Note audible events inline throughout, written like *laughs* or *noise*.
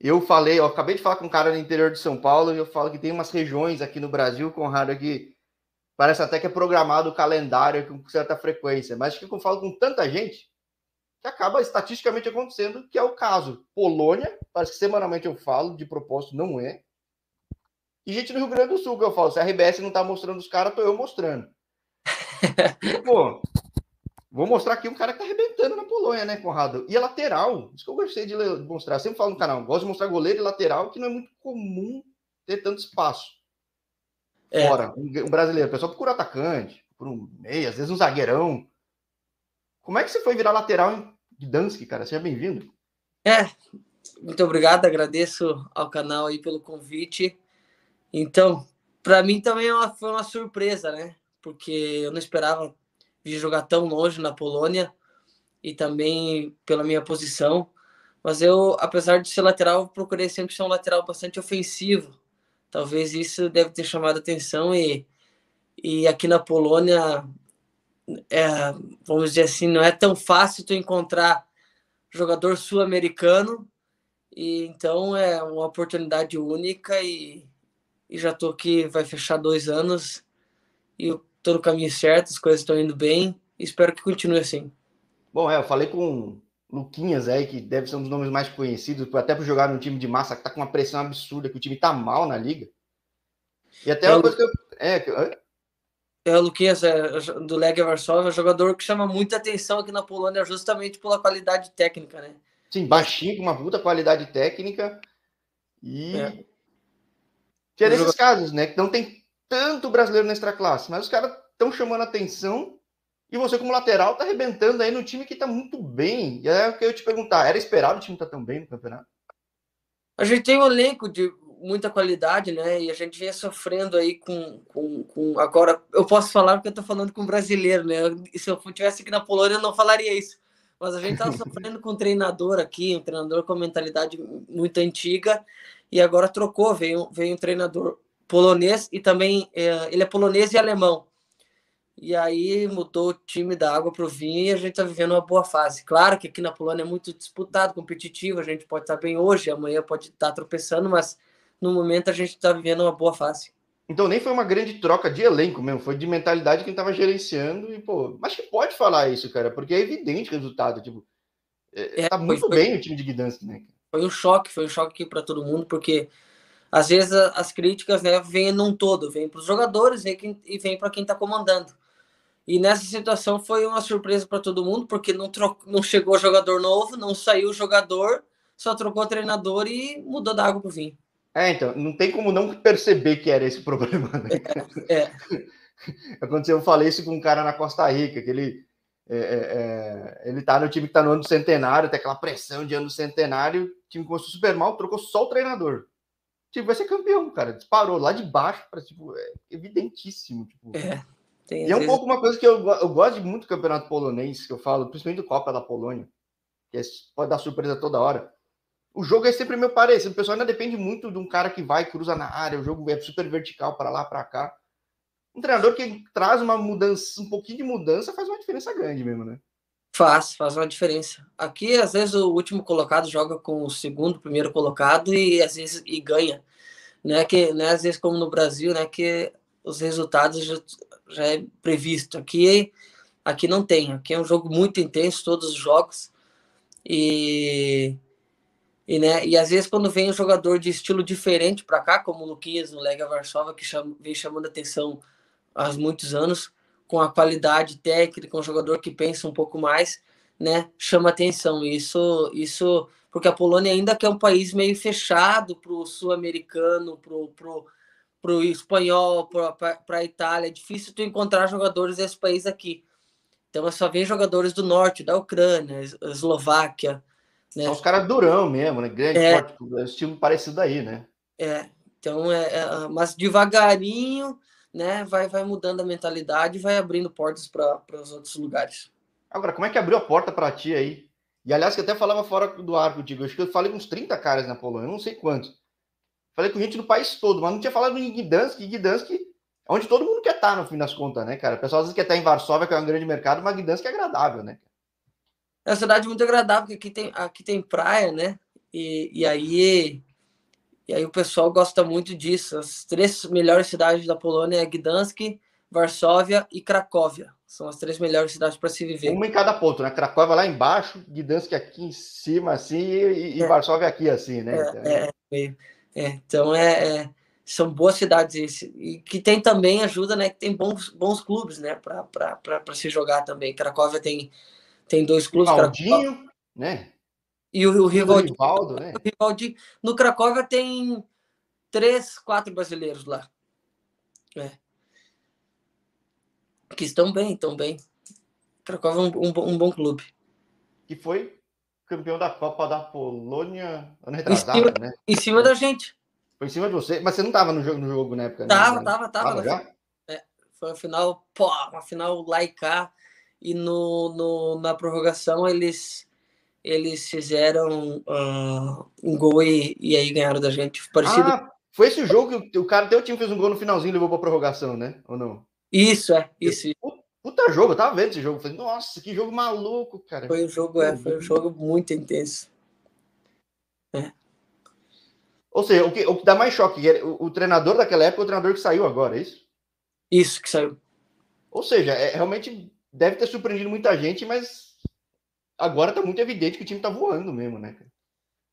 Eu falei, eu acabei de falar com um cara no interior de São Paulo e eu falo que tem umas regiões aqui no Brasil, Conrado, que parece até que é programado o calendário com certa frequência, mas que eu falo com tanta gente que acaba estatisticamente acontecendo, que é o caso. Polônia, parece que semanalmente eu falo, de propósito não é. E gente no Rio Grande do Sul, que eu falo, se a RBS não tá mostrando os caras, tô eu mostrando. E, *laughs* pô, Vou mostrar aqui um cara que tá arrebentando na Polônia, né, Conrado? E a lateral, isso que eu gostei de mostrar. Eu sempre falo no canal, gosto de mostrar goleiro e lateral, que não é muito comum ter tanto espaço. É. Fora, um brasileiro. O pessoal procura atacante, por um meia, às vezes um zagueirão. Como é que você foi virar lateral em Gdansk, cara? Seja bem-vindo. É, muito obrigado, agradeço ao canal aí pelo convite. Então, para mim também é foi uma surpresa, né? Porque eu não esperava de jogar tão longe na Polônia e também pela minha posição. Mas eu, apesar de ser lateral, procurei sempre ser um lateral bastante ofensivo. Talvez isso deve ter chamado atenção e, e aqui na Polônia, é, vamos dizer assim, não é tão fácil tu encontrar jogador sul-americano e então é uma oportunidade única e, e já tô aqui, vai fechar dois anos e estou no caminho certo, as coisas estão indo bem. Espero que continue assim. Bom, é, eu falei com Luquinhas aí, que deve ser um dos nomes mais conhecidos, até por jogar num time de massa que tá com uma pressão absurda, que o time tá mal na liga. E até é uma coisa que eu. É, é, o Luquinhas é, do Legia Varsóvia, é um jogador que chama muita atenção aqui na Polônia, justamente pela qualidade técnica, né? Sim, baixinho, com uma puta qualidade técnica. E. É. Que é desses casos, né? Que não tem tanto brasileiro na extra classe, mas os caras estão chamando atenção e você, como lateral, tá arrebentando aí no time que tá muito bem. E é o que eu te perguntar: era esperado o time estar tá tão bem no campeonato? A gente tem um elenco de muita qualidade, né? E a gente vem sofrendo aí com, com, com. Agora, eu posso falar porque eu tô falando com um brasileiro, né? Se eu tivesse aqui na Polônia, eu não falaria isso. Mas a gente tá *laughs* sofrendo com um treinador aqui, um treinador com mentalidade muito antiga, e agora trocou, veio, veio um treinador polonês e também é, ele é polonês e alemão. E aí mudou o time da água para o vinho e a gente está vivendo uma boa fase. Claro que aqui na Polônia é muito disputado, competitivo, a gente pode estar tá bem hoje, amanhã pode estar tá tropeçando, mas no momento a gente está vivendo uma boa fase. Então nem foi uma grande troca de elenco mesmo, foi de mentalidade quem estava gerenciando e pô, mas que pode falar isso, cara, porque é evidente o resultado, tipo, é, é, tá muito foi, bem o time de Gdansk, né? Foi um choque, foi um choque para todo mundo, porque às vezes as críticas né, vêm num todo, vêm para os jogadores e vem para quem está comandando. E nessa situação foi uma surpresa para todo mundo, porque não, trocou, não chegou jogador novo, não saiu jogador, só trocou treinador e mudou da água para o vinho. É, então, não tem como não perceber que era esse *laughs* problema. Né? É, é. *laughs* Aconteceu, eu falei isso com um cara na Costa Rica, que ele, é, é, é ele tá no time que está no ano centenário, tem aquela pressão de ano centenário, o time começou super mal, trocou só o treinador tipo, vai ser campeão, cara. Disparou lá de baixo para tipo, é evidentíssimo. Tipo. É, e é um vezes... pouco uma coisa que eu, eu gosto de muito do campeonato polonês, que eu falo, principalmente do Copa da Polônia, que é, pode dar surpresa toda hora. O jogo é sempre meio parecido. O pessoal ainda depende muito de um cara que vai, cruza na área, o jogo é super vertical para lá, para cá. Um treinador que traz uma mudança, um pouquinho de mudança, faz uma diferença grande mesmo, né? Faz, faz uma diferença. Aqui, às vezes, o último colocado joga com o segundo, primeiro colocado e às vezes e ganha. Né? Que, né, às vezes, como no Brasil, né, que os resultados já, já é previsto. Aqui, aqui não tem. Aqui é um jogo muito intenso, todos os jogos. E, e, né, e às vezes, quando vem um jogador de estilo diferente para cá, como o Luquinhas no Lega Varsóvia, que chama, vem chamando atenção há muitos anos, com a qualidade técnica, um jogador que pensa um pouco mais, né, chama atenção. Isso, isso porque a Polônia ainda que é um país meio fechado para o sul-americano, para o pro, pro espanhol, para a Itália. É difícil tu encontrar jogadores desse país aqui. Então só vejo jogadores do norte, da Ucrânia, Eslováquia. Né? São os caras durão mesmo, né? Grande, é, forte, estilo parecido aí, né? É, então é, é mas devagarinho né, vai, vai mudando a mentalidade vai abrindo portas para os outros lugares. Agora, como é que abriu a porta para ti aí? E aliás, que até falava fora do ar contigo, acho que eu falei com uns 30 caras na Polônia, não sei quantos. Falei com gente do país todo, mas não tinha falado em Gdansk, Gdansk, onde todo mundo quer estar, no fim das contas, né, cara? O pessoal às vezes quer estar em Varsóvia, que é um grande mercado, mas Gdansk é agradável, né? É uma cidade muito agradável, porque aqui tem, aqui tem praia, né? E, e aí e aí o pessoal gosta muito disso. As três melhores cidades da Polônia é Gdansk, Varsóvia e Cracóvia. São as três melhores cidades para se viver. Uma em cada ponto, né? Cracóvia lá embaixo, Gdansk aqui em cima, assim, e, e é. Varsóvia aqui, assim, né? É, então é, é, é então é, é, são boas cidades e que tem também ajuda, né? Que tem bons, bons clubes, né? Para se jogar também. Cracóvia tem, tem dois clubes. Rivaldinho, né? E o, o Rivaldi, Rivaldo, né? O Rivaldi, no Cracóvia tem três, quatro brasileiros lá. É. Que estão bem, estão bem. Cracóvia é um, um, um, bom clube. Que foi campeão da Copa da Polônia ano retrasado, em cima, né? Em cima da gente. Foi em cima de você, mas você não estava no jogo, no jogo na época, né? Tava, tava, tava. tava já? É, foi uma final, pô, uma final lá e cá. E no, no, na prorrogação eles eles fizeram uh, um gol e, e, aí ganharam da gente. Parecido... Ah, foi esse o jogo que o cara teu time fez um gol no finalzinho e levou para prorrogação, né? Ou não? Isso, é, isso. Puta jogo, eu tava vendo esse jogo. Falei, nossa, que jogo maluco, cara. Foi um jogo, é, foi um jogo muito intenso. É. Ou seja, o que, o que dá mais choque, o, o treinador daquela época é o treinador que saiu agora, é isso? Isso, que saiu. Ou seja, é, realmente deve ter surpreendido muita gente, mas agora tá muito evidente que o time tá voando mesmo, né?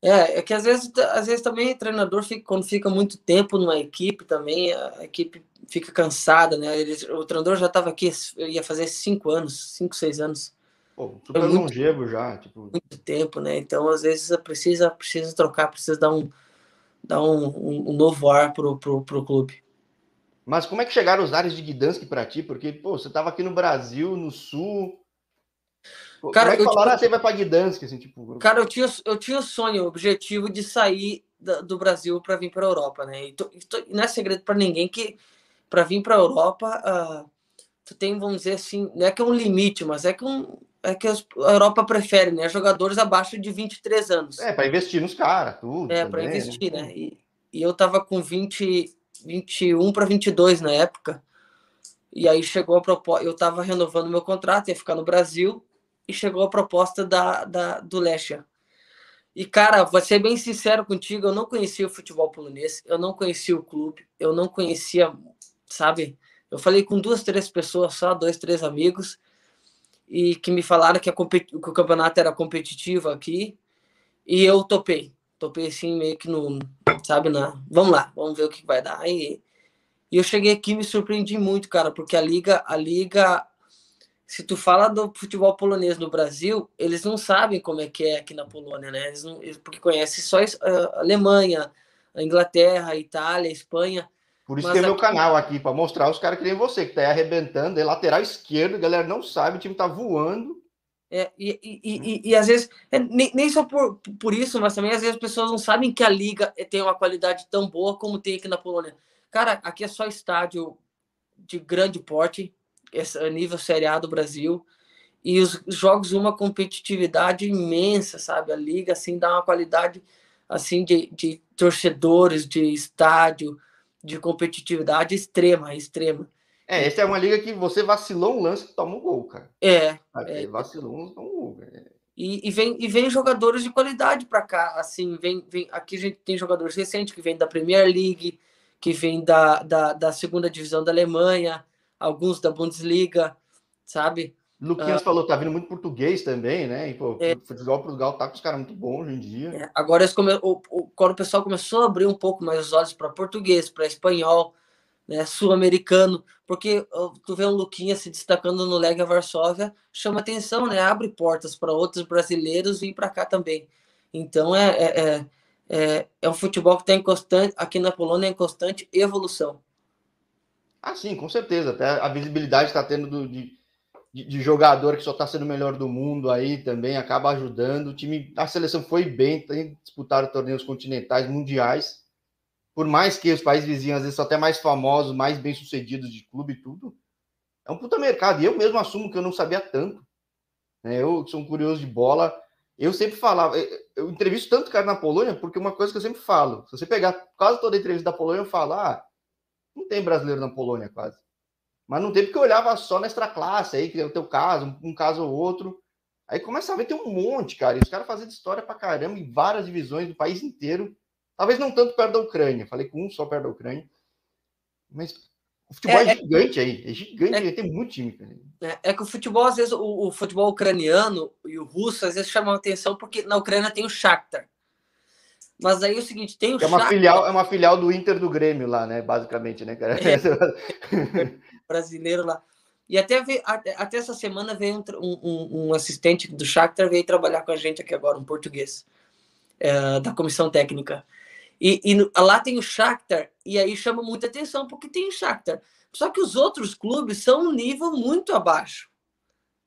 É, é que às vezes, às vezes também o treinador fica, quando fica muito tempo numa equipe também, a equipe fica cansada, né? Eles, o treinador já estava aqui, ia fazer cinco anos, cinco, seis anos. Pô, super muito, longevo já, tipo... Muito tempo, né? Então, às vezes, precisa, precisa trocar, precisa dar um, dar um, um, um novo ar pro, pro, pro clube. Mas como é que chegaram os ares de Gdansk para ti? Porque, pô, você estava aqui no Brasil, no Sul, Cara, Como é que falaram, você vai para Gdansk, assim, tipo... Cara, eu tinha, eu tinha o sonho, o objetivo de sair da, do Brasil para vir para Europa, né? E, tô, tô, não é segredo para ninguém que para vir para Europa, uh, tu tem, vamos dizer assim, não é que é um limite, mas é que, um, é que a Europa prefere, né? Jogadores abaixo de 23 anos. É, para investir nos caras, tudo. É, para né? investir, né? E, e eu tava com 20, 21 para 22 na época. E aí chegou a proposta, eu tava renovando meu contrato, ia ficar no Brasil e chegou a proposta da, da, do Lechia. E, cara, vou ser bem sincero contigo, eu não conhecia o futebol polonês, eu não conhecia o clube, eu não conhecia, sabe? Eu falei com duas, três pessoas só, dois, três amigos, e que me falaram que, a que o campeonato era competitivo aqui, e eu topei. Topei assim, meio que no, sabe, na, vamos lá, vamos ver o que vai dar. E, e eu cheguei aqui e me surpreendi muito, cara, porque a liga, a liga se tu fala do futebol polonês no Brasil, eles não sabem como é que é aqui na Polônia, né? Eles não, porque conhecem só a Alemanha, a Inglaterra, a Itália, a Espanha. Por isso tem aqui... meu canal aqui, para mostrar os caras que nem você, que tá arrebentando, é lateral esquerdo, a galera não sabe, o time tá voando. É, e, e, e, e, às vezes, é, nem, nem só por, por isso, mas também às vezes as pessoas não sabem que a liga tem uma qualidade tão boa como tem aqui na Polônia. Cara, aqui é só estádio de grande porte, esse nível Série A do Brasil. E os jogos uma competitividade imensa, sabe? A liga assim dá uma qualidade assim de, de torcedores, de estádio, de competitividade extrema, extrema. É, essa é uma liga que você vacilou um lance, toma um gol, cara. É. é. Vacilou um, toma um gol. E, e, vem, e vem jogadores de qualidade para cá, assim, vem, vem, aqui a gente tem jogadores recentes que vêm da Premier League, que vêm da, da, da segunda divisão da Alemanha, alguns da Bundesliga, sabe? Luquinhas uh, falou, tá vindo muito português também, né? E, pô, é, futebol Portugal tá com os caras muito bons hoje em dia. É, agora, come, o, o, quando o pessoal começou a abrir um pouco mais os olhos para português, para espanhol, né, sul-americano, porque tu vê um Luquinha se destacando no Lega Varsóvia, chama atenção, né? Abre portas para outros brasileiros vir para cá também. Então é, é, é, é, é um futebol que está em constante, aqui na Polônia, em constante evolução. Ah, sim, com certeza. Até a visibilidade está tendo do, de, de, jogador que só está sendo o melhor do mundo aí também acaba ajudando. O time, a seleção foi bem, tem disputado torneios continentais, mundiais. Por mais que os países vizinhos às vezes são até mais famosos, mais bem sucedidos de clube e tudo, é um puta mercado. E eu mesmo assumo que eu não sabia tanto. Né? Eu sou um curioso de bola. Eu sempre falava, eu entrevisto tanto cara na Polônia, porque uma coisa que eu sempre falo, se você pegar quase toda a entrevista da Polônia, eu falo, ah, não tem brasileiro na Polônia quase. Mas não tem porque eu olhava só na extra classe aí, que é o teu caso, um, caso ou outro. Aí começa a ver tem um monte, cara. E os caras fazendo história pra caramba em várias divisões do país inteiro. Talvez não tanto perto da Ucrânia. Falei com um só perto da Ucrânia. Mas o futebol é, é, é gigante aí. É gigante, é, tem muito time. Cara. É, é, que o futebol, às vezes, o, o, futebol ucraniano e o russo, às vezes, chamam atenção porque na Ucrânia tem o Shakhtar. Mas aí é o seguinte, tem o é uma Shakhtar... filial É uma filial do Inter do Grêmio lá, né? Basicamente, né, cara? É, *laughs* brasileiro lá. E até, veio, até, até, essa semana veio um, um, um, assistente do Shakhtar veio trabalhar com a gente aqui agora, um português, é, da comissão técnica. E, e, lá tem o Shakhtar, e aí chama muita atenção, porque tem o Shakhtar. Só que os outros clubes são um nível muito abaixo.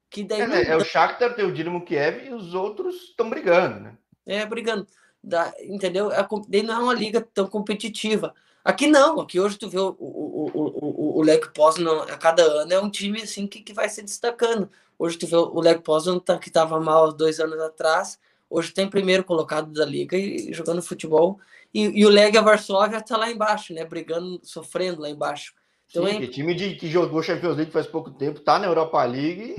Que daí é, né? é o Shakhtar, tem o Dinamo Kiev, e os outros estão brigando, né? É, brigando. Da, entendeu? É, daí não é uma liga tão competitiva. Aqui não, aqui hoje tu vê o, o, o, o, o Poznan a cada ano é um time assim que, que vai se destacando. Hoje tu vê o Leg Poznan tá, que estava mal dois anos atrás, hoje tem primeiro colocado da liga e, e jogando futebol. E, e o Leg Varsóvia está lá embaixo, né? Brigando, sofrendo lá embaixo. Então, Sim, é... time de, que jogou Champions League faz pouco tempo, tá na Europa League.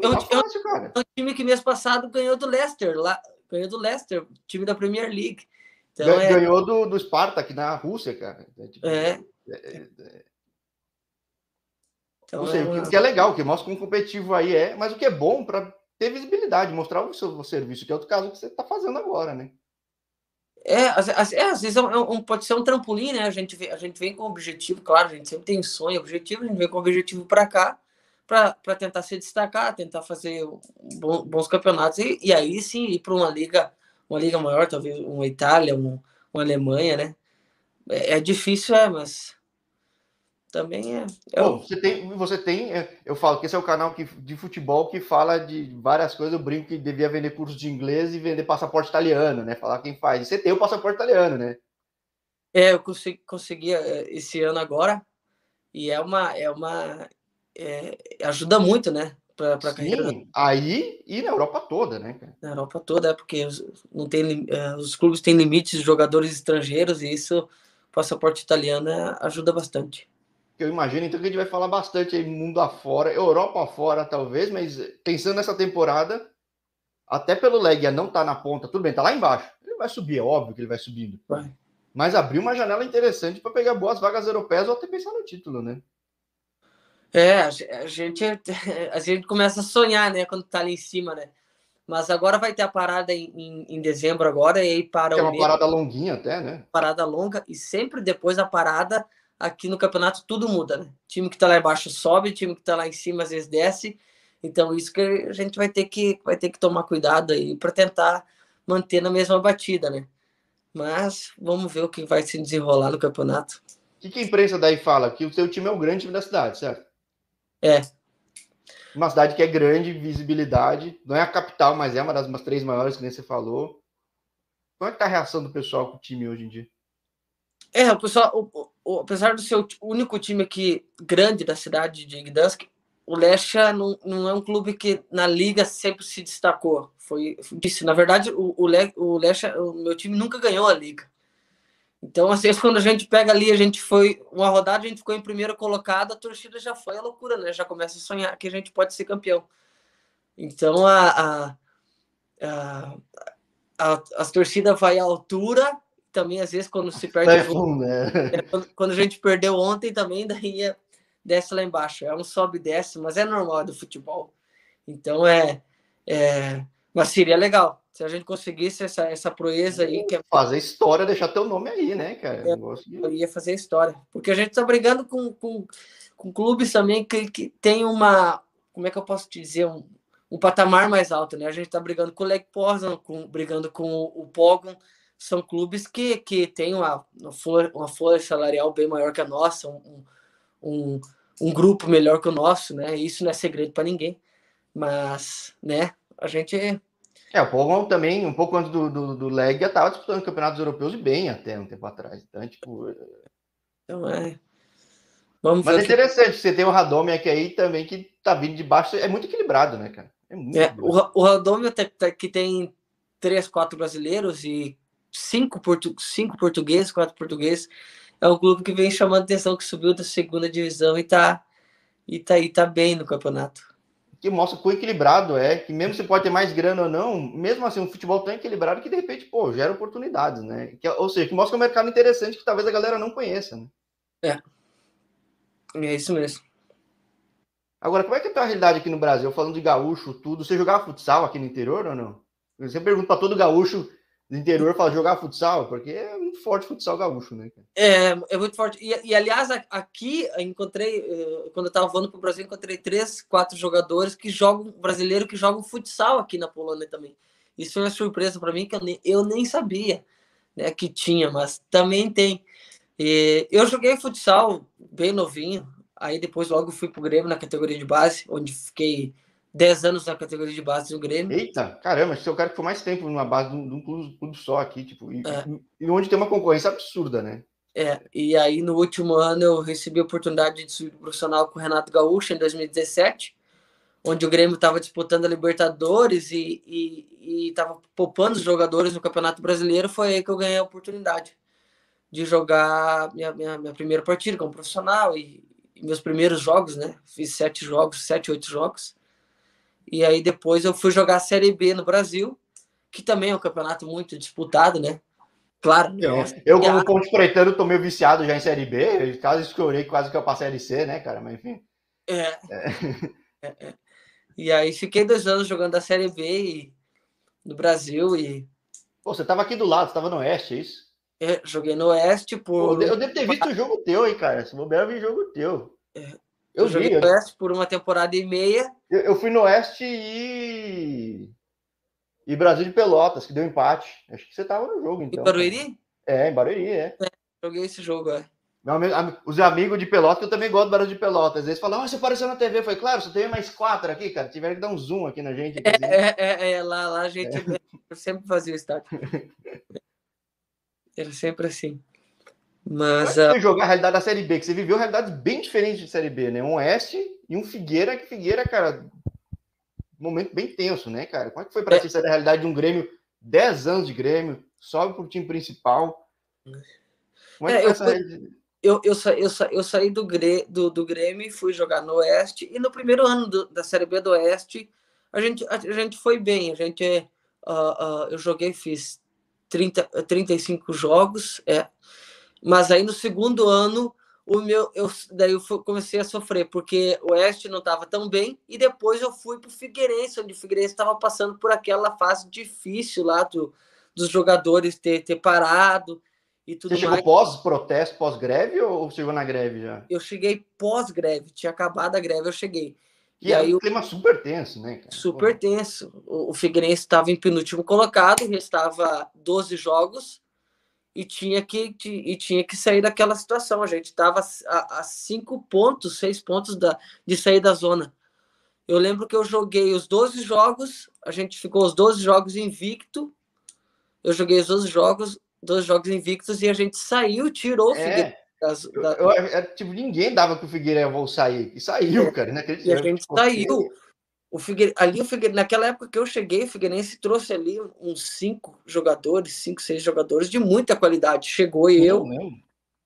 É um, tá fácil, é um time que mês passado ganhou do Leicester, lá, ganhou do Leicester, time da Premier League. Então, é Ganhou é... do, do Spartak na Rússia, cara. É. Tipo, é. é, é então, não sei, o que é legal, o que mostra como competitivo aí é, mas o que é bom para ter visibilidade, mostrar o seu serviço, que é outro caso que você está fazendo agora, né? É, às, é, às vezes é um, pode ser um trampolim, né? A gente, vem, a gente vem com objetivo, claro, a gente sempre tem sonho, objetivo, a gente vem com objetivo para cá, para tentar se destacar, tentar fazer bons campeonatos e, e aí sim ir para uma liga uma liga maior, talvez uma Itália, um, uma Alemanha, né? É, é difícil, é, mas também é. é Bom, você tem, você tem, é, eu falo que esse é o canal que, de futebol que fala de várias coisas. Eu brinco que devia vender curso de inglês e vender passaporte italiano, né? Falar quem faz. E você tem o passaporte italiano, né? É, eu consegui, consegui é, esse ano agora e é uma, é uma, é, ajuda muito, né? para carreira. Aí e na Europa toda, né? Na Europa toda, é porque não tem, é, os clubes têm limites de jogadores estrangeiros e isso, passaporte italiano é, ajuda bastante. Eu imagino, então, que a gente vai falar bastante aí mundo afora, Europa afora, talvez, mas pensando nessa temporada, até pelo Legia não tá na ponta, tudo bem, tá lá embaixo. Ele vai subir, é óbvio que ele vai subindo. Vai. Mas abriu uma janela interessante para pegar boas vagas europeias ou até pensar no título, né? É, a gente, *laughs* a gente começa a sonhar, né, quando tá ali em cima, né? Mas agora vai ter a parada em, em, em dezembro agora, e aí para é uma parada longuinha até, né? Parada longa, e sempre depois da parada, aqui no campeonato, tudo muda, né? Time que tá lá embaixo sobe, time que tá lá em cima às vezes desce. Então, isso que a gente vai ter que, vai ter que tomar cuidado aí para tentar manter na mesma batida, né? Mas vamos ver o que vai se desenrolar no campeonato. O que, que a imprensa daí fala? Que o seu time é o grande time da cidade, certo? É. Uma cidade que é grande, visibilidade. Não é a capital, mas é uma das umas três maiores, que nem você falou. Como é que tá a reação do pessoal com o time hoje em dia? É, o pessoal, o, o, apesar do seu único time aqui grande da cidade de Gdansk, o Lechia não, não é um clube que na liga sempre se destacou. Foi disse, na verdade, o, o, Le, o Lechia, o meu time nunca ganhou a liga. Então, às vezes, quando a gente pega ali, a gente foi uma rodada, a gente ficou em primeiro colocado, a torcida já foi a loucura, né? Já começa a sonhar que a gente pode ser campeão. Então, a, a, a, a, a torcida vai à altura, também às vezes quando se perde. É, né? é, quando, quando, a gente perdeu ontem, também daí ia, desce lá embaixo. É um sobe e desce, mas é normal do futebol. Então, é, é. Mas seria legal se a gente conseguisse essa, essa proeza aí. Que é... Fazer história, deixar teu nome aí, né, cara? Eu, eu ia fazer história. Porque a gente está brigando com, com, com clubes também que, que tem uma. Como é que eu posso dizer? Um, um patamar mais alto, né? A gente está brigando com o Leg Poznan, com, brigando com o, o Pogon. São clubes que, que têm uma, uma, folha, uma folha salarial bem maior que a nossa, um, um, um grupo melhor que o nosso, né? Isso não é segredo para ninguém. Mas, né, a gente é, o Pogon também, um pouco antes do, do, do Legia, estava disputando campeonatos europeus e bem até um tempo atrás. Então, tipo. É, então é. Vamos Mas é interessante, você tem o Radomiak aí também que tá vindo de baixo, é muito equilibrado, né, cara? É muito é, o, o Radomiak que tem três, quatro brasileiros e cinco, portu, cinco portugueses, quatro portugueses, é um clube que vem chamando atenção, que subiu da segunda divisão e tá, e tá, e tá bem no campeonato. Que mostra quão equilibrado é, que mesmo você pode ter mais grana ou não, mesmo assim, um futebol tão equilibrado que de repente, pô, gera oportunidades, né? Que, ou seja, que mostra um mercado interessante que talvez a galera não conheça, né? É. É isso mesmo. Agora, como é que tá a realidade aqui no Brasil? Falando de gaúcho, tudo. Você jogava futsal aqui no interior ou não? Você pergunta para todo gaúcho do interior fala jogar futsal, porque é muito forte futsal gaúcho, né? É, é muito forte. E, e aliás, aqui encontrei, eh, quando eu estava voando para o Brasil, encontrei três, quatro jogadores que jogam, brasileiro que jogam futsal aqui na Polônia também. Isso foi uma surpresa para mim que eu nem, eu nem sabia né, que tinha, mas também tem. E eu joguei futsal bem novinho, aí depois logo fui para o Grêmio na categoria de base, onde fiquei 10 anos na categoria de base do Grêmio. Eita, caramba, você é o cara que foi mais tempo numa base de um, clube, clube, só aqui, tipo, e, é. e, onde tem uma concorrência absurda, né? É, e aí no último ano eu recebi a oportunidade de subir profissional com o Renato Gaúcho em 2017, onde o Grêmio estava disputando a Libertadores e estava poupando os jogadores no Campeonato Brasileiro, foi aí que eu ganhei a oportunidade de jogar minha, minha, minha primeira partida como profissional e, e meus primeiros jogos, né? Fiz sete jogos, sete, oito jogos e aí depois eu fui jogar a Série B no Brasil, que também é um campeonato muito disputado, né? Claro. Eu, eu como ponte pretano, tô meio viciado já em Série B, quase escorei, quase que eu passei a Série C, né, cara? Mas enfim. É. É. é. é. E aí fiquei dois anos jogando a Série B e, no Brasil e. Pô, você tava aqui do lado, você tava no Oeste, é isso? É, joguei no Oeste por. Pô, eu devo ter visto o jogo teu, hein, cara? Se bobear, eu vi jogo teu. É, eu, joguei vi, no Oeste por uma temporada e meia. Eu, eu, fui no Oeste e. E Brasil de Pelotas, que deu empate. Acho que você tava no jogo, então. Em Barueri? É, em Barueri, é. é joguei esse jogo, é. Amigo, os amigos de Pelotas, eu também gosto do Barulho de Pelotas. Eles falam, ah, você apareceu na TV. Foi claro, só tem mais quatro aqui, cara. Tiveram que dar um zoom aqui na gente. Aqui, é, assim. é, é, lá, lá a gente é. sempre fazia o estádio. *laughs* Era sempre assim. Mas. Como é jogar a realidade da Série B, que você viveu realidades bem diferentes de Série B, né? Um Oeste e um Figueira, que Figueira, cara, um momento bem tenso, né, cara? Como é que foi para é. ti a realidade de um Grêmio, 10 anos de Grêmio, sobe pro time principal? Como é, é que eu, essa... eu, eu, sa, eu, sa, eu saí do, Grê, do, do Grêmio e fui jogar no Oeste, e no primeiro ano do, da Série B do Oeste, a gente, a, a gente foi bem, a gente, uh, uh, eu joguei, fiz 30, 35 jogos, é, mas aí no segundo ano, o meu, eu, daí eu comecei a sofrer, porque o Oeste não estava tão bem, e depois eu fui para o Figueirense, onde o Figueirense estava passando por aquela fase difícil lá do, dos jogadores ter, ter parado e tudo Você chegou pós-protesto, pós-greve ou chegou na greve já? Eu cheguei pós-greve, tinha acabado a greve, eu cheguei. E, e aí um clima super tenso, né? Cara? Super tenso. O, o Figueirense estava em penúltimo colocado, restava 12 jogos, e tinha que, e tinha que sair daquela situação. A gente estava a, a, cinco pontos, seis pontos da, de sair da zona. Eu lembro que eu joguei os 12 jogos, a gente ficou os 12 jogos invicto. Eu joguei os 12 jogos, 12 jogos invictos e a gente saiu, tirou o é, Figueiredo. Das, da... eu, eu, tipo, ninguém dava que o Figueiredo ia sair. E saiu, é, cara. E a gente saiu. O Figueiredo, ali o Figueiredo, naquela época que eu cheguei, o Figueirense trouxe ali uns cinco jogadores, cinco, seis jogadores de muita qualidade. Chegou eu,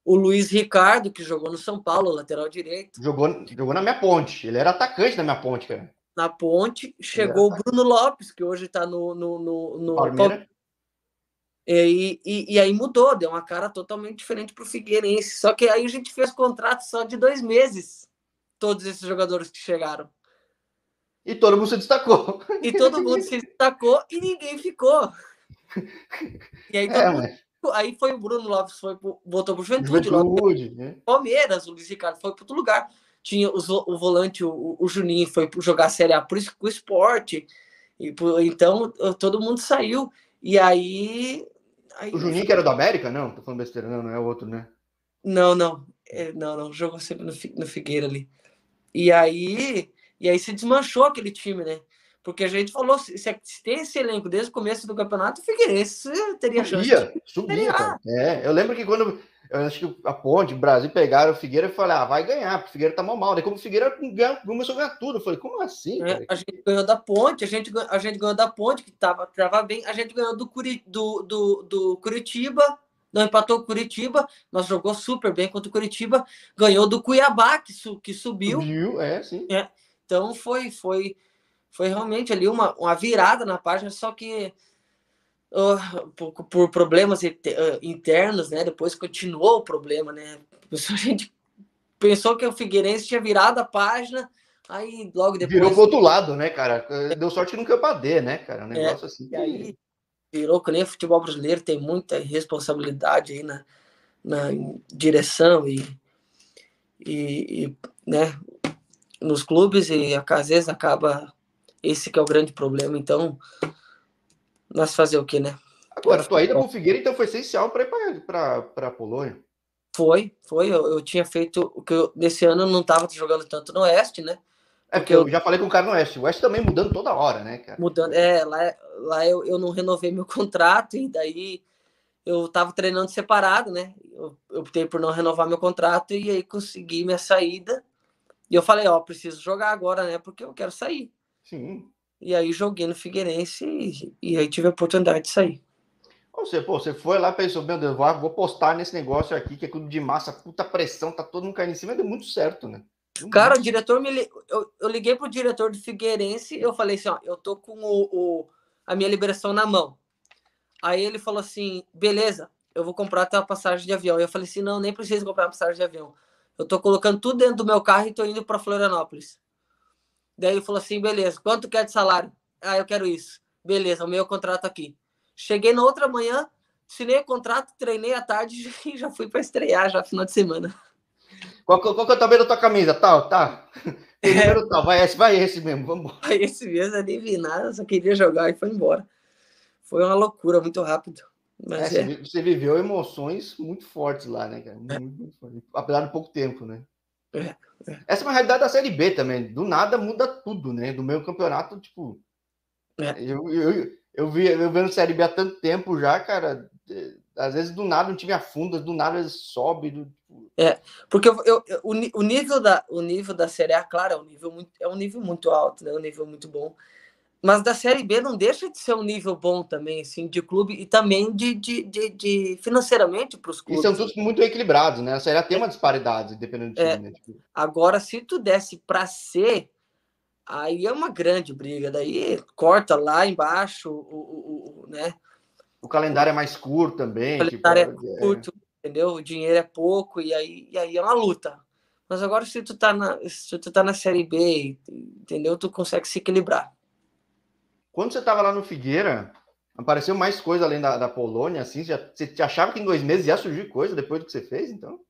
o Luiz Ricardo, que jogou no São Paulo, lateral direito. Jogou, jogou na minha ponte. Ele era atacante na minha ponte, cara. Na ponte. Chegou o Bruno Lopes, que hoje está no, no, no, no Palmeiras. E, e, e, aí mudou, deu uma cara totalmente diferente para o Figueirense. Só que aí a gente fez contrato só de dois meses, todos esses jogadores que chegaram. E todo mundo se destacou. E todo mundo se destacou e ninguém ficou. *laughs* E aí, é, mundo, aí foi o Bruno Lopes, foi pro, voltou para o Juventude. Juventude né? Palmeiras, o Luiz Ricardo foi para outro lugar. Tinha os, o volante, o, o Juninho, foi jogar a Série A por o esporte. E, então, todo mundo saiu. E aí, aí. O Juninho, que era do América? Não, tô falando besteira, não, não é outro, né? Não, não. É, não, não. Jogou sempre no, no Figueira ali. E aí e aí se desmanchou aquele time, né? Porque a gente falou, se, se tem esse elenco desde o começo do campeonato, o Figueirense teria chance. Subia, subia, cara. É, eu lembro que quando eu acho que a Ponte, o Brasil pegaram o Figueira e falaram, ah, vai ganhar, porque o Figueira tá mal mal. Daí como o Figueira ganhou, começou a ganhar tudo. Eu falei, como assim? É, a gente ganhou da Ponte, a gente, a gente ganhou da Ponte, que tava, tava bem, a gente ganhou do, Curi, do, do, do Curitiba, não empatou o Curitiba, mas jogou super bem contra o Curitiba, ganhou do Cuiabá, que, su, que subiu. Subiu, é, sim. É. Então foi foi Foi realmente ali uma, uma virada na página, só que uh, por, por, problemas internos, né? Depois continuou o problema, né? *laughs* A gente pensou que o Figueirense tinha virado a página, aí logo depois. Virou pro outro lado, né, cara? Deu sorte que não caiu pra D, né, cara? Um negócio é, assim. E aí virou que nem o futebol brasileiro tem muita responsabilidade aí na, na direção e, e, e né, nos clubes e às vezes acaba esse que é o grande problema. Então, nós fazer o quê, né? Agora, tua ida para o Figueira então foi essencial para ir para a Polônia. Foi, foi. Eu, eu tinha feito o que eu, nesse ano eu não estava jogando tanto no Oeste, né? É porque eu, eu já falei com o cara no Oeste. O Oeste também mudando toda hora, né, cara? Mudando, é, lá, lá eu, eu não renovei meu *laughs* contrato e daí eu tava treinando separado, né? Eu, eu optei por não renovar meu contrato e aí consegui minha saída. E eu falei, ó, preciso jogar agora, né? Porque eu quero sair. Sim. E aí joguei no Figueirense e, e aí tive a oportunidade de sair. Você, pô, você foi lá pensou, meu Deus, vou postar nesse negócio aqui, que é tudo de massa, puta pressão, tá todo mundo caindo em cima, deu muito certo, né? Cara, o diretor me eu, eu liguei pro diretor do Figueirense, eu falei assim, ó, eu tô com o, o, a minha liberação na mão. Aí ele falou assim, beleza, eu vou comprar a tua passagem de avião. Eu falei assim, não, nem preciso comprar passagem de avião. Eu tô colocando tudo dentro do meu carro e tô indo para Florianópolis. Daí ele falou assim, beleza, quanto quer de salário? Ah, eu quero isso. Beleza, o meu contrato aqui. Cheguei na outra manhã, assinei o contrato, treinei à tarde *laughs* e já fui para estrear já final de semana. Qual, qual, qual que é o tamanho da tua camisa? Tal, tá. *laughs* Primeiro é. tal, vai esse, vai esse mesmo, vamos Vai esse mesmo, eu nem vi nada, só queria jogar e foi embora. Foi uma loucura, muito rápido. Mas é, é. Você viveu emoções muito fortes lá, né, cara? Muito, muito forte. Apesar de pouco tempo, né? É, é. Essa é uma realidade da Série B também. Do nada muda tudo, né? Do meu campeonato, tipo. É. Eu, eu, eu, vi, eu vendo Série B há tanto tempo já, cara. Às vezes do nada um time afunda, do nada sobe. Do... Tipo é, porque eu, eu, o, o, nível da, o nível da Série A, claro, é um nível muito, é um nível muito alto, né? Um nível muito bom. Mas da Série B não deixa de ser um nível bom também, assim, de clube e também de, de, de, de financeiramente para os clubes. E são todos muito equilibrados, né? A Série A tem uma disparidade, dependendo do é, time. É, né? tipo... Agora, se tu desse para ser, aí é uma grande briga. Daí corta lá embaixo, o, o, o né? O calendário é mais curto também. O calendário tipo, é curto, é... entendeu? O dinheiro é pouco e aí, e aí é uma luta. Mas agora, se tu tá na, se tu tá na Série B, entendeu? Tu consegue se equilibrar. Quando você estava lá no Figueira, apareceu mais coisa além da, da Polônia, assim? Já, você achava que em dois meses ia surgir coisa depois do que você fez, então?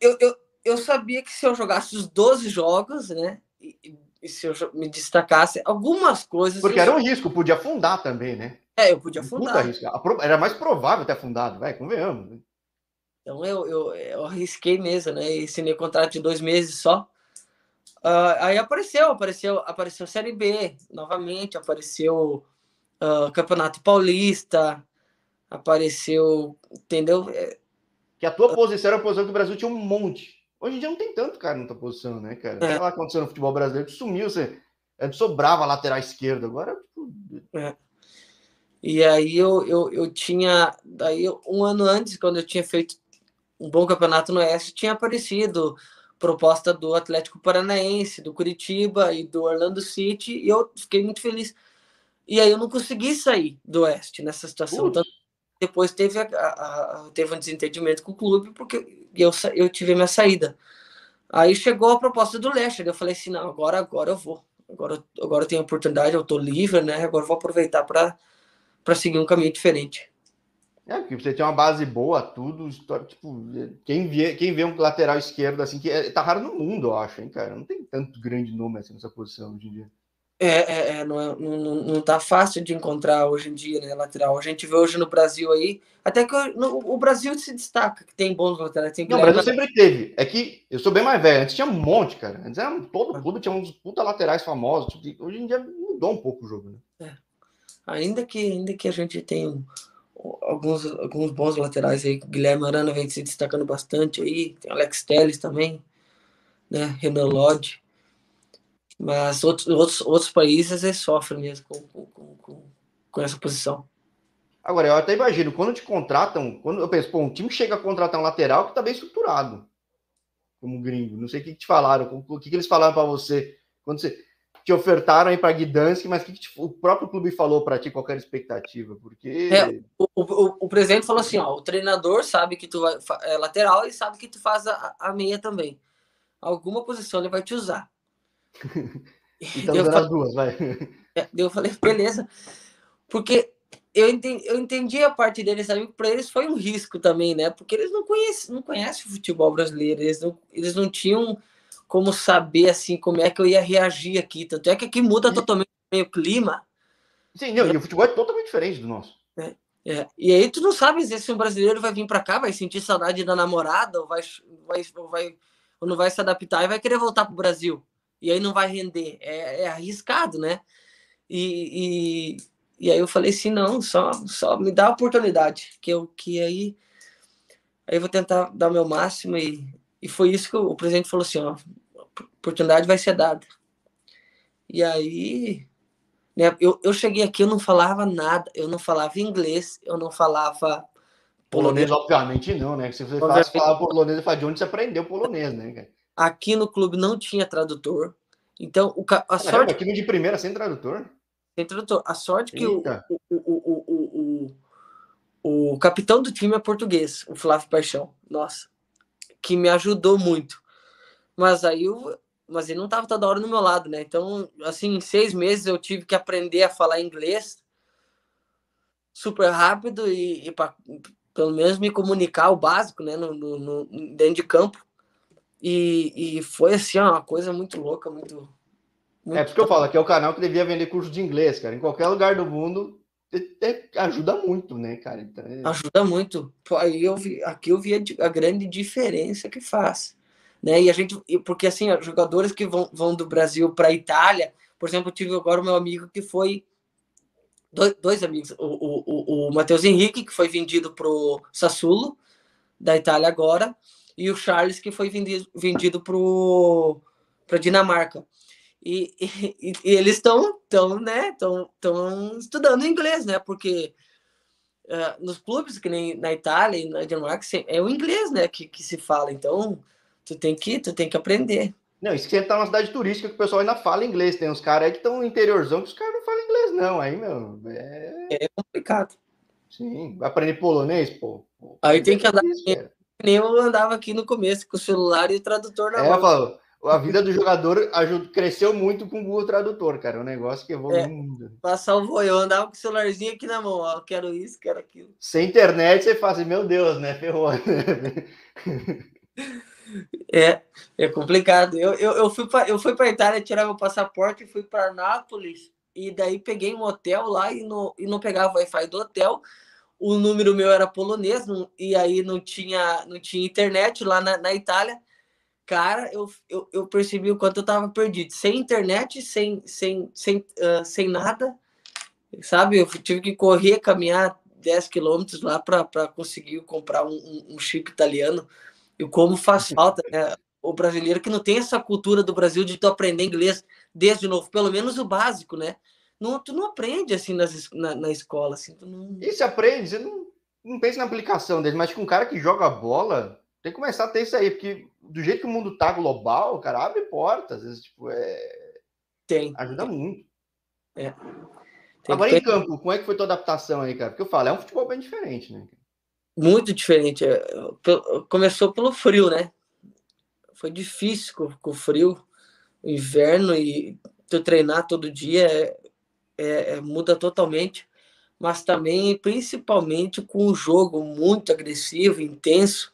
Eu, eu, eu sabia que se eu jogasse os 12 jogos, né? E, e se eu me destacasse, algumas coisas. Porque era um risco, podia afundar também, né? É, eu podia afundar. Era mais provável ter afundado, vai, convenhamos. Então eu, eu, eu arrisquei mesmo, né? E assinei contrato de dois meses só. Uh, aí apareceu, apareceu, apareceu Série B novamente, apareceu uh, Campeonato Paulista, apareceu, entendeu? É, que a tua posição era a posição que o Brasil tinha um monte. Hoje em dia não tem tanto cara na tua posição, né, cara? É. Lá aconteceu no futebol brasileiro, sumiu, você sobrava a lateral esquerda, agora. Tipo... É. E aí eu, eu, eu tinha, daí um ano antes, quando eu tinha feito um bom campeonato no Oeste, tinha aparecido proposta do Atlético Paranaense, do Curitiba e do Orlando City, e eu fiquei muito feliz. E aí eu não consegui sair do Oeste nessa situação. depois teve, a, a, a, teve um desentendimento com o clube, porque eu, eu tive a minha saída. Aí chegou a proposta do Leste, eu falei assim, não, agora, agora eu vou. Agora, agora eu tenho oportunidade, eu tô livre, né? Agora eu vou aproveitar para seguir um caminho diferente. É, porque você tem uma base boa, tudo, tipo, quem vê, quem vê um lateral esquerdo assim, que é, tá raro no mundo, eu acho, hein, cara. Não tem tanto grande nome assim nessa posição hoje em dia. É, é, é, não, é não, não tá fácil de encontrar hoje em dia, né, lateral. A gente vê hoje no Brasil aí, até que no, o Brasil se destaca, que tem bons laterais. Tem não, o Brasil sempre teve. É que eu sou bem mais velho, antes tinha um monte, cara. Antes era todo ah. clube tinha uns puta laterais famosos. Tipo, hoje em dia mudou um pouco o jogo, né? É. Ainda que, ainda que a gente tenha alguns, alguns bons laterais aí. Guilherme Arana vem se destacando bastante aí. Tem Alex Telles também, né? Renan Lodge. Mas outros, outros, outros países eles sofrem mesmo com, com, com, com essa posição. Agora, eu até imagino, quando te contratam, quando eu penso, pô, um time chega a contratar um lateral que tá bem estruturado, como gringo. Não sei o que, que te falaram, o que, que eles falaram para você. Quando você. Te ofertaram aí para Gdansk, mas o que, que o próprio clube falou para ti, qualquer expectativa? Porque. É, o, o, o, presidente falou assim: ó, o treinador sabe que tu vai, é lateral e sabe que tu faz a, a meia também. Alguma posição ele vai te usar. *laughs* então, dando as duas, vai. *laughs* É, eu falei, beleza. Porque eu entendi, eu entendi a parte deles, sabe? Para eles foi um risco também, né? Porque eles não conhecem, não conhecem o futebol brasileiro, eles não, eles não tinham como saber assim como é que eu ia reagir aqui. Tanto é que aqui muda totalmente o clima. Sim, não, e o futebol é totalmente diferente do nosso. É, é. E aí tu não sabe se um brasileiro vai vir para cá, vai sentir saudade da namorada, ou vai, vai, ou vai, ou não vai se adaptar e vai querer voltar pro Brasil. E aí não vai render. É, é arriscado, né? E, e, e, aí eu falei assim, não, só, só me dá a oportunidade, que eu que aí aí eu vou tentar dar o meu máximo e, e foi isso que o, o presidente falou assim, ó, oportunidade vai ser dada. E aí, né, eu, eu cheguei aqui, eu não falava nada, eu não falava inglês, eu não falava polonês. Polonês, obviamente não, né? Se você falasse falar polonês, eu de onde você aprendeu polonês, né? Aqui no clube não tinha tradutor. Então, o, a Caramba, sorte. Aqui de primeira sem tradutor? Sem tradutor. A sorte que o, o, o, o, o, capitão do time é português, o Flávio Paixão. Nossa, que me ajudou muito. Mas aí eu, mas ele não estava toda hora no meu lado, né? Então, assim, em seis meses eu tive que aprender a falar inglês super rápido e, e para pelo menos me comunicar o básico, né? No, no, no, dentro de campo. E, e foi assim, uma coisa muito louca, muito. muito é porque eu falo que é o canal que devia vender curso de inglês, cara. Em qualquer lugar do mundo ajuda muito, né, cara? Então, é... Ajuda muito. Aí eu vi, aqui eu vi a, a grande diferença que faz né? E a gente, porque assim, jogadores que vão, vão do Brasil para a Itália, por exemplo, tive agora o meu amigo que foi dois, dois amigos, o, o, o Matheus Henrique, que foi vendido pro Sassuolo da Itália agora, e o Charles, que foi vendido, vendido para Dinamarca. E, e, e eles estão tão, né, tão, tão estudando inglês, né? Porque uh, nos clubes, que nem na Itália e na Dinamarca, é o inglês, né, que, que se fala. Então, Tu tem que, tu tem que aprender. Não, isso que você tá numa cidade turística que o pessoal ainda fala inglês. Tem uns caras aí que estão no interiorzão que os caras não falam inglês, não. Aí, meu, é... é complicado. Sim, vai aprender polonês, pô. Aí tem que andar. Nem eu andava aqui no começo com o celular e o tradutor na é, mão. Falo, a vida do jogador cresceu muito com o Google Tradutor, cara. É um negócio que evolui é, muito. Passar o voo, eu andava com o celularzinho aqui na mão, ó. Quero isso, quero aquilo. Sem internet, você fala assim, meu Deus, né? Ferrou. *laughs* É, é complicado. Eu, eu, eu fui para eu fui para Itália tirar meu passaporte, fui para Nápoles e daí peguei um hotel lá e, no, e não pegava Wi-Fi do hotel. O número meu era polonês não, e aí não tinha não tinha internet lá na, na Itália. Cara, eu, eu, eu, percebi o quanto eu tava perdido. Sem internet, sem, sem, sem, uh, sem nada, sabe? Eu tive que correr, caminhar 10 quilômetros lá para conseguir comprar um, um chip italiano e como faz falta, né? O brasileiro que não tem essa cultura do Brasil de tu aprender inglês desde novo, pelo menos o básico, né? Não, tu não aprende assim nas, na, na escola, assim, tu não... Se aprende, você não, não pensa na aplicação dele, mas com um cara que joga bola, tem que começar a ter isso aí, porque do jeito que o mundo tá global, cara, abre portas, às vezes, tipo, é... Tem. Ajuda tem. muito. É. Tem Agora, em campo, como é que foi tua adaptação aí, cara? Porque eu falo, é um futebol bem diferente, né? Muito diferente. É, começou pelo frio, né? Foi difícil com, com o frio, o inverno e tu treinar todo dia é, é, é, muda totalmente, mas também principalmente com o jogo muito agressivo, intenso.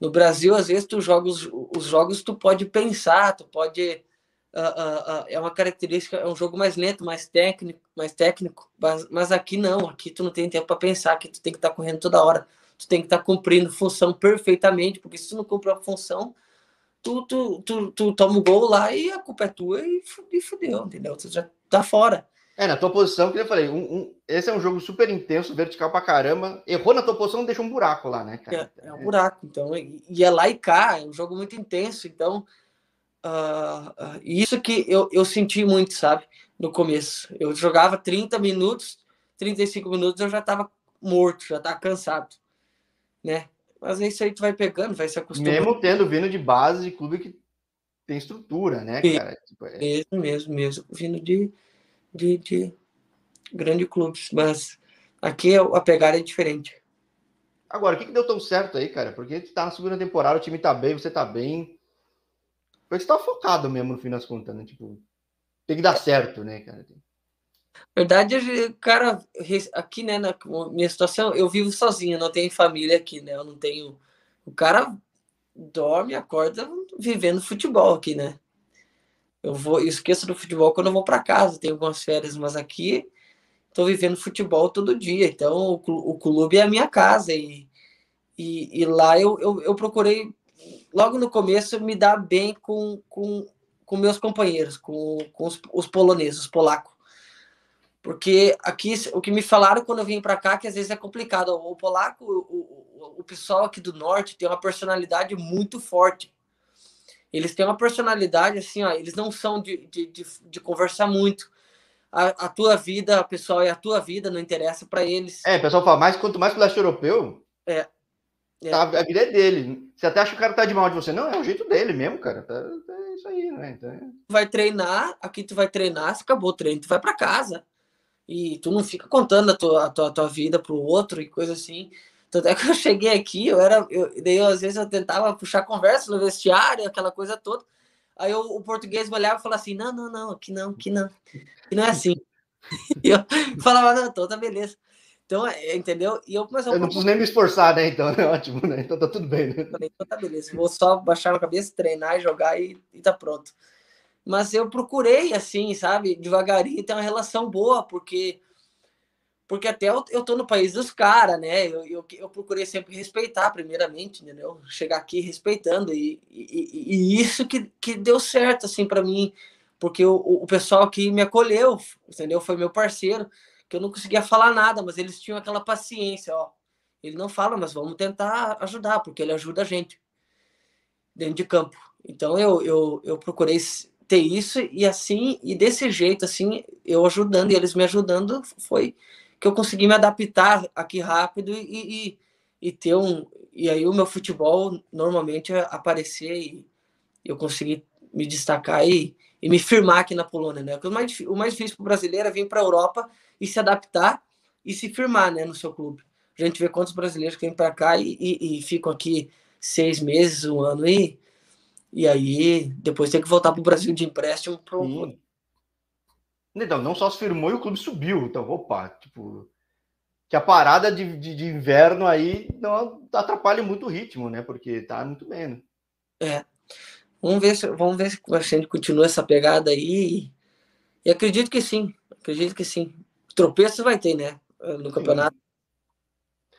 No Brasil, às vezes, tu joga os, os jogos, tu pode pensar, tu pode Uh, uh, é uma característica, é um jogo mais lento, mais técnico, mais técnico, mas, mas aqui não, aqui tu não tem tempo para pensar, aqui tu tem que estar tá correndo toda hora tu tem que estar tá cumprindo função perfeitamente, porque se tu não cumpre a função, tu, tu, tu, tu toma o gol lá e a culpa é tua e, e fudeu, entendeu? Tu já tá fora. É, na tua posição, que eu falei, um, um, esse é um jogo super intenso, vertical pra caramba. Errou na tua posição, deixa um buraco lá, né, cara? É, é um buraco, então. E é lá e cá, é um jogo muito intenso, então. Uh, uh, isso que eu, eu senti muito, sabe, no começo. Eu jogava 30 minutos, 35 minutos, eu já tava morto, já tava cansado né? Mas é isso aí tu vai pegando, vai se acostumando. Mesmo tendo vindo de base de clube que tem estrutura, né, cara? Tipo, é... Mesmo, mesmo, mesmo. Vindo de, de, de grandes clubes, mas aqui a pegada é diferente. Agora, o que, que deu tão certo aí, cara? Porque tu tá na segunda temporada, o time tá bem, você tá bem. Porque você tá focado mesmo, no fim das contas, né? Tipo, tem que dar certo, né, cara? Verdade, cara, aqui, né, na minha situação, eu vivo sozinho, não tenho família aqui, né? Eu não tenho. O cara dorme, acorda vivendo futebol aqui, né? Eu vou, eu esqueço do futebol quando eu vou para casa, tenho algumas férias, mas aqui tô vivendo futebol todo dia. Então, o clube é a minha casa e, e, e lá eu, eu, eu, procurei, logo no começo, me dar bem com, com, com meus companheiros, com, com os, os poloneses, os polacos. Porque aqui, o que me falaram quando eu vim para cá, que às vezes é complicado. O polaco, o, o, o pessoal aqui do norte tem uma personalidade muito forte. Eles têm uma personalidade assim, ó, eles não são de, de, de, de conversar muito. A, a, tua vida, pessoal, é a tua vida, não interessa para eles. É, o pessoal fala, mais, quanto mais pro leste europeu, é, é. Tá, a vida é dele. Você até acha que o cara tá de mal de você. Não, é o jeito dele mesmo, cara. Tá, é isso aí, né? Então, é... Vai treinar, aqui tu vai treinar, se acabou o treino, tu vai para casa e tu não fica contando a tua, a tua, a tua vida pro outro e coisa assim. Tanto é que eu cheguei aqui, eu era. Eu, daí eu, às vezes eu tentava puxar conversa no vestiário, aquela coisa toda. Aí eu, o português me olhava e falava assim: não, não, não, aqui não, aqui não. Aqui não é assim. *laughs* e eu falava, não, tô, tá beleza. Então, é, entendeu? E eu, mas eu, eu não preciso nem me esforçar, né? Então é *laughs* ótimo, né? Então tá tudo bem, né? Então tá beleza. Vou só baixar a cabeça, treinar, jogar e, e tá pronto mas eu procurei, assim, sabe, devagarinho ter uma relação boa, porque porque até eu, eu tô no país dos caras, né? Eu, eu, eu, procurei sempre respeitar, primeiramente, entendeu? Chegar aqui respeitando, e, e, e isso que, que deu certo, assim, para mim, porque o, o pessoal aqui me acolheu, entendeu? Foi meu parceiro, que eu não conseguia falar nada, mas eles tinham aquela paciência, ó. Ele não fala, mas vamos tentar ajudar, porque ele ajuda a gente dentro de campo. Então eu, eu, eu procurei ter isso e assim e desse jeito assim eu ajudando e eles me ajudando foi que eu consegui me adaptar aqui rápido e, e, e ter um e aí o meu futebol normalmente aparecer e eu consegui me destacar e, e me firmar aqui na Polônia né o mais o mais difícil para o brasileiro é vir para a Europa e se adaptar e se firmar né no seu clube a gente vê quantos brasileiros que vêm para cá e, e, e ficam aqui seis meses um ano e e aí, depois tem que voltar para o Brasil de empréstimo. Pro... Então, não só se firmou e o clube subiu. Então, opa, tipo. Que a parada de, de, de inverno aí não atrapalha muito o ritmo, né? Porque tá muito bem, né? É. Vamos ver se, vamos ver se a gente continua essa pegada aí. E acredito que sim. Acredito que sim. Tropeço vai ter, né? No campeonato.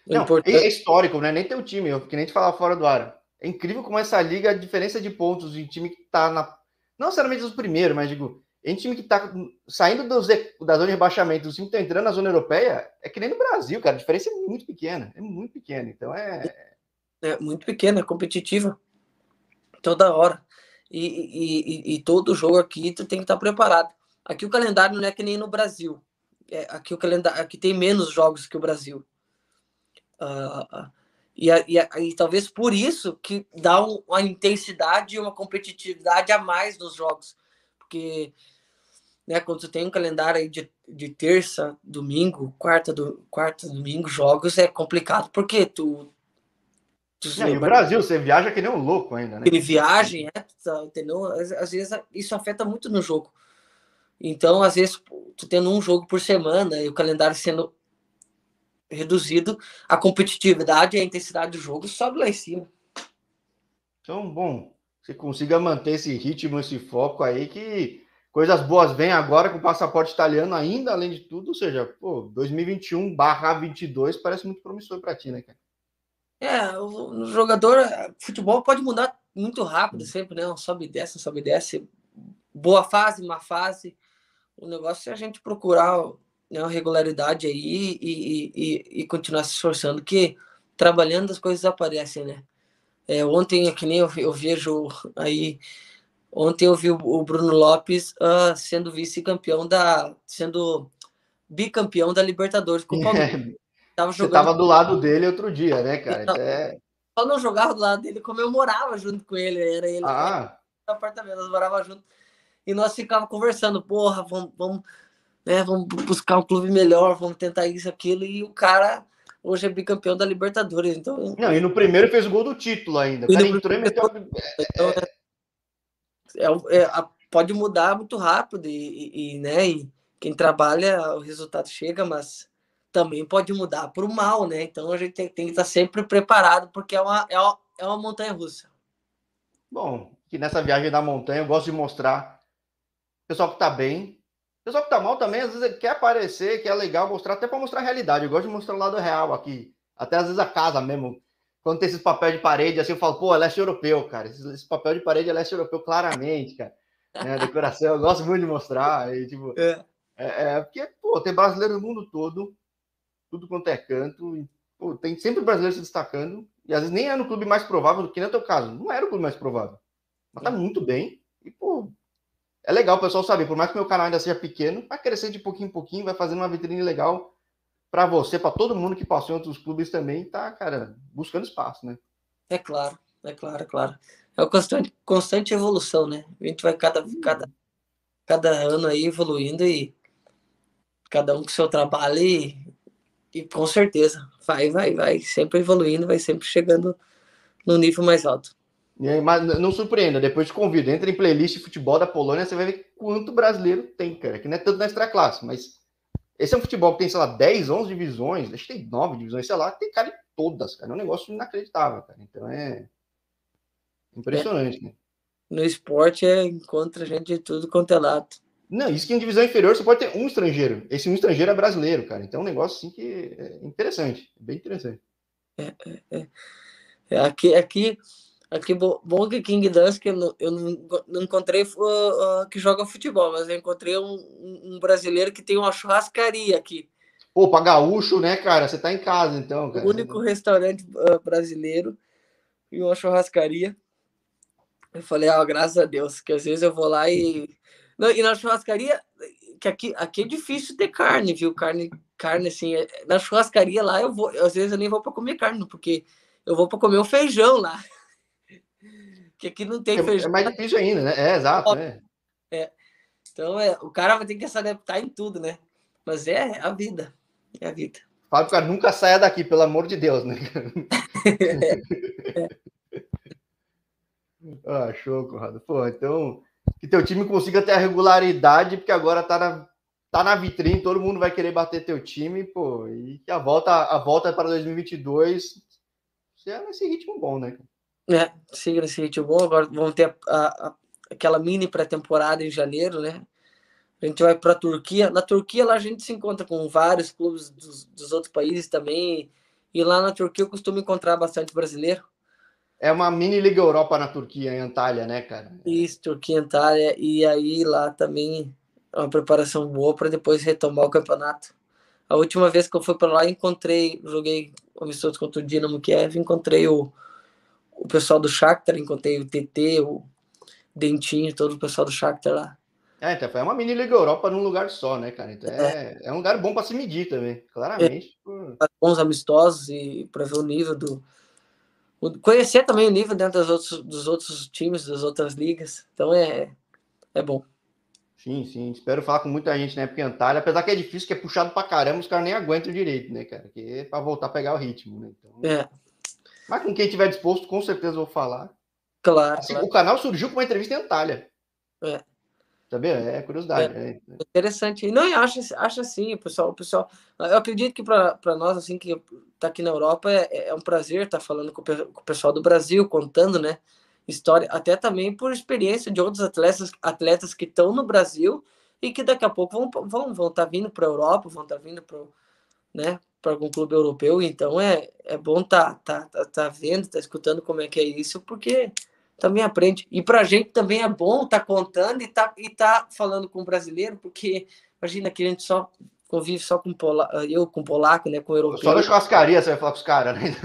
Não, é histórico, né? Nem tem o time, porque nem te falar fora do ar. É incrível como essa liga, a diferença de pontos em time que tá na. Não necessariamente os primeiros, mas digo, em time que tá saindo dos, da zona de rebaixamento, o time que tá entrando na zona europeia, é que nem no Brasil, cara. A diferença é muito pequena. É muito pequena. Então é. É muito pequena, é competitiva. Toda hora. E, e, e, e, todo jogo aqui tu tem que estar preparado. Aqui o calendário não é que nem no Brasil. É, aqui o calendário aqui tem menos jogos que o Brasil. Uh, e, e, e, talvez por isso que dá um, uma intensidade e uma competitividade a mais nos jogos. Porque né, quando tu tem um calendário aí de, de terça, domingo, quarta, do, quarta, domingo, jogos, é complicado. Porque tu. tu Não, e o Brasil, você viaja que nem um louco ainda, né? Ele viagem, é, tá, entendeu? Às, às vezes isso afeta muito no jogo. Então, às vezes, tu tendo um jogo por semana e o calendário sendo reduzido, a competitividade e a intensidade do jogo sobe lá em cima. Então, bom, você consiga manter esse ritmo, esse foco aí, que coisas boas vêm agora com o passaporte italiano ainda, além de tudo, ou seja, pô, 2021 barra 22 parece muito promissor para ti, né, cara? É, o, jogador, futebol pode mudar muito rápido sempre, né? Sobe e desce, sobe e desce. Boa fase, má fase. O negócio é a gente procurar né, uma regularidade aí e, e, e, continuar se esforçando, que trabalhando as coisas aparecem, né? É, ontem, é que nem eu, eu, vejo aí, ontem eu vi o, Bruno Lopes uh, sendo vice-campeão da, sendo bicampeão da Libertadores com o *laughs* Palmeiras. Tava jogando... Você tava do lado dele outro dia, né, cara? É... Só não jogava do lado dele, comemorava junto com ele, era ele. Ah. apartamento, nós morávamos juntos. E nós ficávamos conversando, porra, vamos, vamos, né, vamos buscar um clube melhor, vamos tentar isso, aquilo. E o cara hoje é bicampeão da Libertadores. Então... Não, e no primeiro fez o gol do título ainda. O cara entrou e meteu. Então, é, é, é, pode mudar muito rápido e, e, e, né, e quem trabalha, o resultado chega, mas também pode mudar para o mal, né? Então a gente tem, tem, que estar sempre preparado, porque é uma, é uma, é uma montanha russa. Bom, que nessa viagem da montanha eu gosto de mostrar pessoal que está bem. O pessoal que está mal também, às vezes, quer aparecer, que é legal mostrar, até para mostrar a realidade. Eu gosto de mostrar o lado real aqui. Até às vezes a casa mesmo. Quando tem esses papéis de parede, assim, eu falo, pô, é leste europeu, cara. Esse, esse papel de parede é leste europeu, claramente, cara. É, decoração, eu gosto muito de mostrar. E, tipo, é. É, é, porque, pô, tem brasileiro no mundo todo, tudo quanto é canto, e, pô, tem sempre brasileiro se destacando, e às vezes nem é no clube mais provável, que nem é teu caso, não era o clube mais provável, mas tá muito bem, e, pô, é legal o pessoal saber, por mais que meu canal ainda seja pequeno, vai crescer de pouquinho em pouquinho, vai fazendo uma vitrine legal para você, para todo mundo que passou em outros clubes também, tá, cara, buscando espaço, né? É claro, é claro, é claro. É uma constante, constante evolução, né? A gente vai cada, cada, cada ano aí evoluindo e cada um com seu trabalho e, e com certeza vai, vai, vai sempre evoluindo, vai sempre chegando no nível mais alto. Mas não surpreenda, depois te convido, entra em playlist de futebol da Polônia, você vai ver quanto brasileiro tem, cara, que não é tanto na extra classe, mas esse é um futebol que tem, sei lá, 10, 11 divisões, acho que tem 9 divisões, sei lá, tem cara em todas, cara, é um negócio inacreditável, cara, então é impressionante, é. né? No esporte é, encontra gente de tudo quanto é lado. Não, isso que em divisão inferior você pode ter um estrangeiro. Esse um estrangeiro é brasileiro, cara. Então é um negócio assim que é interessante, bem interessante. É, é, é. é aqui, aqui, aqui, bom que King Dance, que eu não, eu não encontrei uh, uh, que joga futebol, mas eu encontrei um, um, brasileiro que tem uma churrascaria aqui. Pô, pra gaúcho, né, cara? Você tá em casa, então, cara. O único restaurante uh, brasileiro e uma churrascaria. Eu falei, ah, graças a Deus, que às vezes eu vou lá e e na churrascaria, que aqui, aqui é difícil ter carne, viu? Carne, carne assim. É, na churrascaria lá, eu vou, às vezes eu nem vou para comer carne, porque eu vou para comer o feijão lá. Que aqui não tem é, feijão. É mais difícil ainda, né? É, exato. É. é. Então, é, o cara vai ter que se adaptar em tudo, né? Mas é a vida. É a vida. Fala cara nunca saia daqui, pelo amor de Deus, né? é. *laughs* ah, show, Conrado. Pô, então que teu time consiga ter a regularidade, porque agora tá na, tá na vitrine, todo mundo vai querer bater teu time, pô, e que a volta, a volta para 2022 seja nesse ritmo bom, né? É, siga nesse ritmo bom. Agora vamos ter a, a, aquela mini pré-temporada em janeiro, né? A gente vai para a Turquia. Na Turquia, lá a gente se encontra com vários clubes dos, dos outros países também. E lá na Turquia eu costumo encontrar bastante brasileiro. É uma mini Liga Europa na Turquia, em Antalya, né, cara? Isso, Turquia, Antalya. E aí lá também é uma preparação boa para depois retomar o campeonato. A última vez que eu fui para lá, encontrei, joguei amistoso contra o Dinamo Kiev, encontrei o, o pessoal do Shakhtar, encontrei o TT, o Dentinho, todo o pessoal do Shakhtar lá. É, então foi uma mini Liga Europa num lugar só, né, cara? Então é, é, é um lugar bom para se medir também, claramente. É, por... Bons amistosos e para ver o nível do, conhecer também o nível dentro dos outros, dos outros times, das outras ligas. Então é, é bom. Sim, sim. Espero falar com muita gente na época Antalya, apesar que é difícil, que é puxado pra caramba, os caras nem aguentam direito, né, cara? Que é pra voltar a pegar o ritmo, né? Então... É. Mas com quem tiver disposto, com certeza vou falar. Claro, assim, claro. O canal surgiu com uma entrevista em Antalya. É. Sabia? É curiosidade. É. é. Interessante. Não, eu acho, acho assim, pessoal, o pessoal. Eu acredito que para nós, assim, que tá aqui na Europa, é, é um prazer estar tá falando com, o pessoal do Brasil, contando, né? História, até também por experiência de outros atletas, atletas que estão no Brasil e que daqui a pouco vão vão vão estar tá vindo para a Europa, vão estar tá vindo para né, para algum clube europeu. Então é, é bom tá, tá, tá, tá vendo, tá escutando como é que é isso, porque também aprende. E para a gente também é bom estar tá contando e tá, e tá falando com o brasileiro, porque imagina que a gente só convive só com polaco, eu com polaco, né, com europeu. Só na churrascaria você vai falar com os caras, né?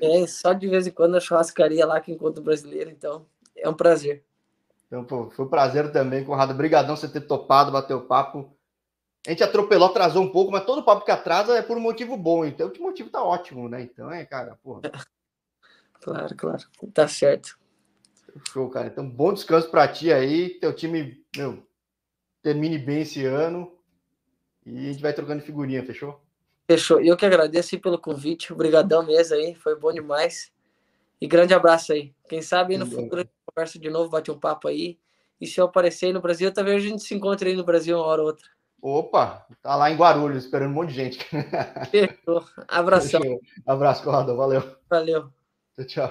É, só de vez em quando na churrascaria lá que encontro brasileiro, então é um prazer. Então, pô, foi um prazer também, Conrado. Obrigadão você ter topado, bater o papo. A gente atropelou, atrasou um pouco, mas todo papo que atrasa é por um motivo bom, então o motivo tá ótimo, né? Então é, cara, porra. *laughs* Claro, claro. Tá certo. Show, cara. Então, bom descanso para ti aí. Teu time, meu, termine bem esse ano. E a gente vai trocando figurinha, fechou? Fechou. Eu que agradeço pelo convite. Obrigadão mesmo aí. Foi bom demais. E grande abraço aí. Quem sabe no futuro a gente conversa de novo, bate um papo aí. E se eu aparecer aí no Brasil, talvez a gente se encontre aí no Brasil uma hora ou outra. Opa, tá lá em Guarulhos, esperando um monte de gente. Fechou. Abração. Fechou. Abraço, Corrador. Valeu. Valeu. Tchau, tchau.